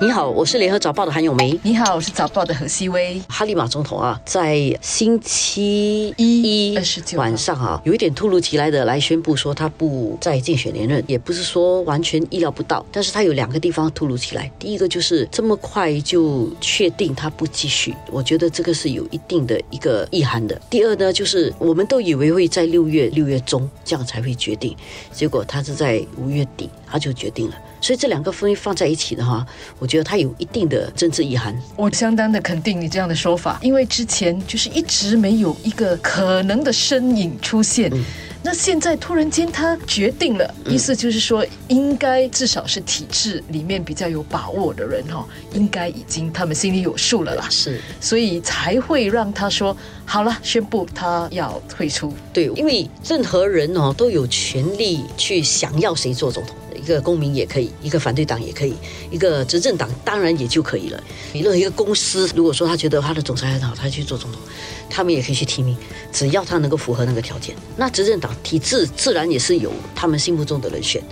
你好，我是联合早报的韩永梅。你好，我是早报的何希薇。哈利马总统啊，在星期一29号晚上啊，有一点突如其来的来宣布说他不再竞选连任，也不是说完全意料不到，但是他有两个地方突如其来。第一个就是这么快就确定他不继续，我觉得这个是有一定的一个意涵的。第二呢，就是我们都以为会在六月六月中这样才会决定，结果他是在五月底他就决定了。所以这两个分放在一起的话，我觉得它有一定的政治意涵。我相当的肯定你这样的说法，因为之前就是一直没有一个可能的身影出现。那现在突然间他决定了，意思就是说，应该至少是体制里面比较有把握的人哈，应该已经他们心里有数了啦，是，所以才会让他说好了，宣布他要退出。对，因为任何人哦都有权利去想要谁做总统。一个公民也可以，一个反对党也可以，一个执政党当然也就可以了。你任何一个公司，如果说他觉得他的总裁很好，他去做总统，他们也可以去提名，只要他能够符合那个条件。那执政党体制自然也是有他们心目中的人选。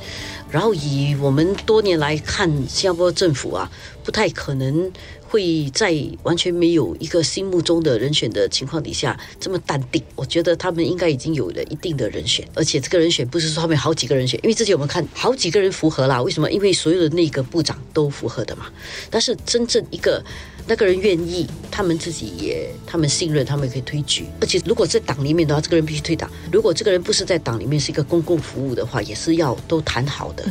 然后以我们多年来看，新加坡政府啊，不太可能会在完全没有一个心目中的人选的情况底下这么淡定。我觉得他们应该已经有了一定的人选，而且这个人选不是说他们好几个人选，因为之前我们看好几个人符合啦。为什么？因为所有的那个部长都符合的嘛。但是真正一个那个人愿意，他们自己也他们信任，他们也可以推举。而且如果在党里面的话，这个人必须退党。如果这个人不是在党里面是一个公共服务的话，也是要都谈好的。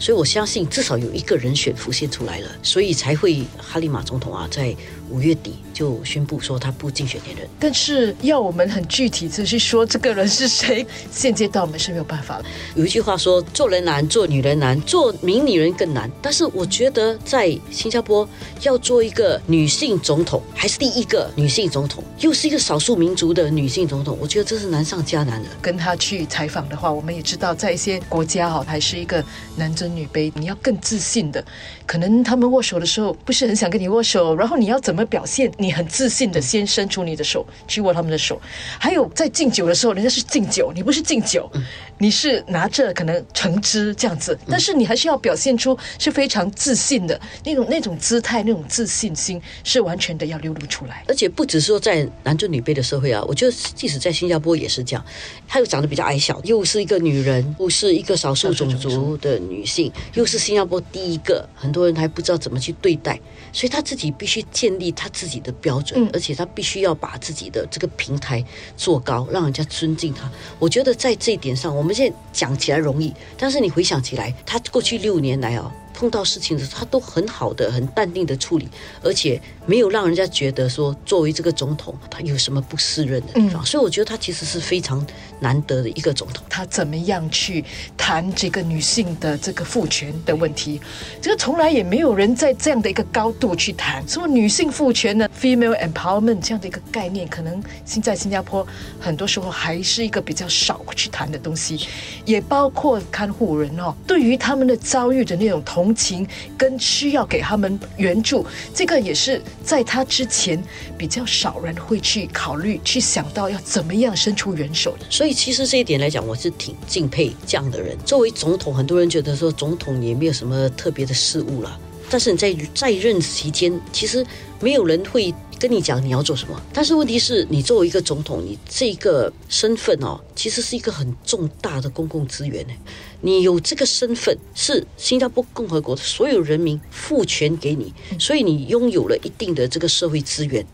所以我相信至少有一个人选浮现出来了，所以才会哈利马总统啊，在五月底就宣布说他不竞选连任。但是要我们很具体的去说这个人是谁，现阶段我们是没有办法了。有一句话说：“做人难，做女人难，做名女人更难。”但是我觉得在新加坡要做一个女性总统，还是第一个女性总统，又是一个少数民族的女性总统，我觉得这是难上加难的。跟他去采访的话，我们也知道，在一些国家哈，还是一个男尊女卑，你要更自信的。可能他们握手的时候不是很想跟你握手，然后你要怎么表现？你很自信的先伸出你的手去握他们的手。还有在敬酒的时候，人家是敬酒，你不是敬酒，你是拿着可能橙汁这样子，但是你还是要表现出是非常自信的那种那种姿态，那种自信心是完全的要流露出来。而且不只是说在男尊女卑的社会啊，我觉得即使在新加坡也是这样。她又长得比较矮小，又是一个女人，又是一个少数种族的女性，又是新加坡第一个，很多人还不知道怎么去对待，所以她自己必须建立她自己的标准，嗯而且他必须要把自己的这个平台做高，让人家尊敬他。我觉得在这一点上，我们现在讲起来容易，但是你回想起来，他过去六年来啊。碰到事情的时候，他都很好的、很淡定的处理，而且没有让人家觉得说作为这个总统，他有什么不胜任的地方。所以我觉得他其实是非常难得的一个总统。他怎么样去谈这个女性的这个父权的问题？这个从来也没有人在这样的一个高度去谈。什么女性父权呢？female empowerment 这样的一个概念，可能现在新加坡很多时候还是一个比较少去谈的东西，也包括看护人哦，对于他们的遭遇的那种同同情跟需要给他们援助，这个也是在他之前比较少人会去考虑、去想到要怎么样伸出援手的。所以其实这一点来讲，我是挺敬佩这样的人。作为总统，很多人觉得说总统也没有什么特别的事务了，但是你在在任期间，其实没有人会跟你讲你要做什么。但是问题是你作为一个总统，你这个身份哦，其实是一个很重大的公共资源呢。你有这个身份，是新加坡共和国的所有人民赋权给你，所以你拥有了一定的这个社会资源。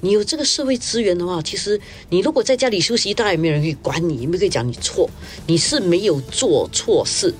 你有这个社会资源的话，其实你如果在家里休息，当然也没有人可以管你，也没有可以讲你错，你是没有做错事，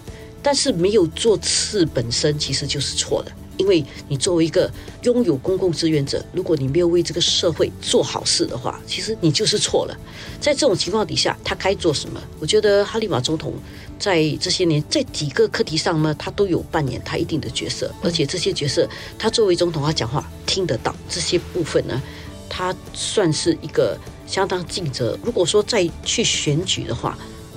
但是没有做事本身其实就是错的。因为你作为一个拥有公共资源者，如果你没有为这个社会做好事的话，其实你就是错了。在这种情况底下，他该做什么？我觉得哈利马总统在这些年在几个课题上呢，他都有扮演他一定的角色，而且这些角色他作为总统，他讲话听得到，这些部分呢，他算是一个相当尽责。如果说再去选举的话，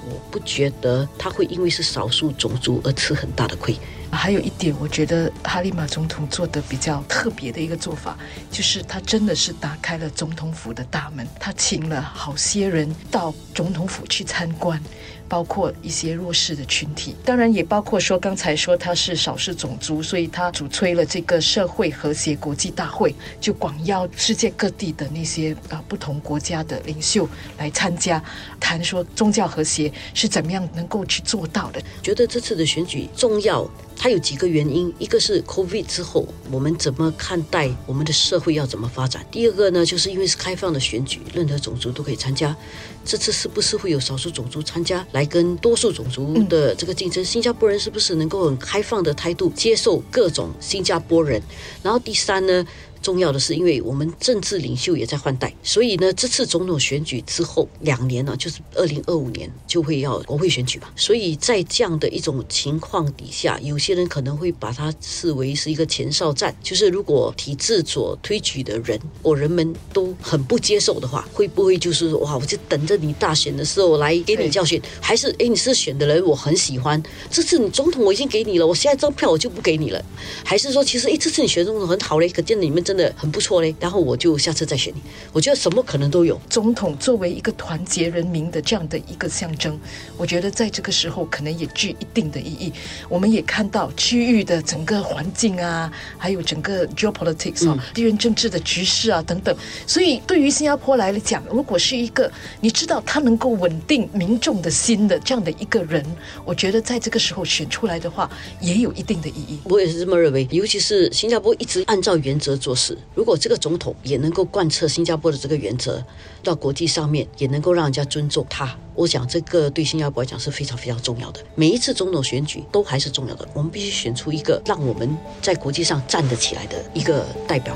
我不觉得他会因为是少数种族而吃很大的亏。还有一点，我觉得哈利马总统做的比较特别的一个做法，就是他真的是打开了总统府的大门，他请了好些人到总统府去参观。包括一些弱势的群体，当然也包括说刚才说他是少数种族，所以他主催了这个社会和谐国际大会，就广邀世界各地的那些啊不同国家的领袖来参加，谈说宗教和谐是怎么样能够去做到的。觉得这次的选举重要，它有几个原因，一个是 COVID 之后我们怎么看待我们的社会要怎么发展，第二个呢，就是因为是开放的选举，任何种族都可以参加。这次是不是会有少数种族参加来跟多数种族的这个竞争？新加坡人是不是能够很开放的态度接受各种新加坡人？然后第三呢？重要的是，因为我们政治领袖也在换代，所以呢，这次总统选举之后两年呢，就是二零二五年就会要国会选举嘛。所以在这样的一种情况底下，有些人可能会把它视为是一个前哨战，就是如果体制所推举的人或人们都很不接受的话，会不会就是哇，我就等着你大选的时候来给你教训？还是哎，你是选的人，我很喜欢，这次你总统我已经给你了，我现在张票我就不给你了？还是说，其实哎，这次你选总统很好嘞，可见你们真的很不错嘞，然后我就下次再选你。我觉得什么可能都有。总统作为一个团结人民的这样的一个象征，我觉得在这个时候可能也具一定的意义。我们也看到区域的整个环境啊，还有整个 geopolitics 啊，地缘政治的局势啊等等。所以对于新加坡来讲，如果是一个你知道他能够稳定民众的心的这样的一个人，我觉得在这个时候选出来的话，也有一定的意义。我也是这么认为，尤其是新加坡一直按照原则做是。如果这个总统也能够贯彻新加坡的这个原则，到国际上面也能够让人家尊重他，我想这个对新加坡来讲是非常非常重要的。每一次总统选举都还是重要的，我们必须选出一个让我们在国际上站得起来的一个代表。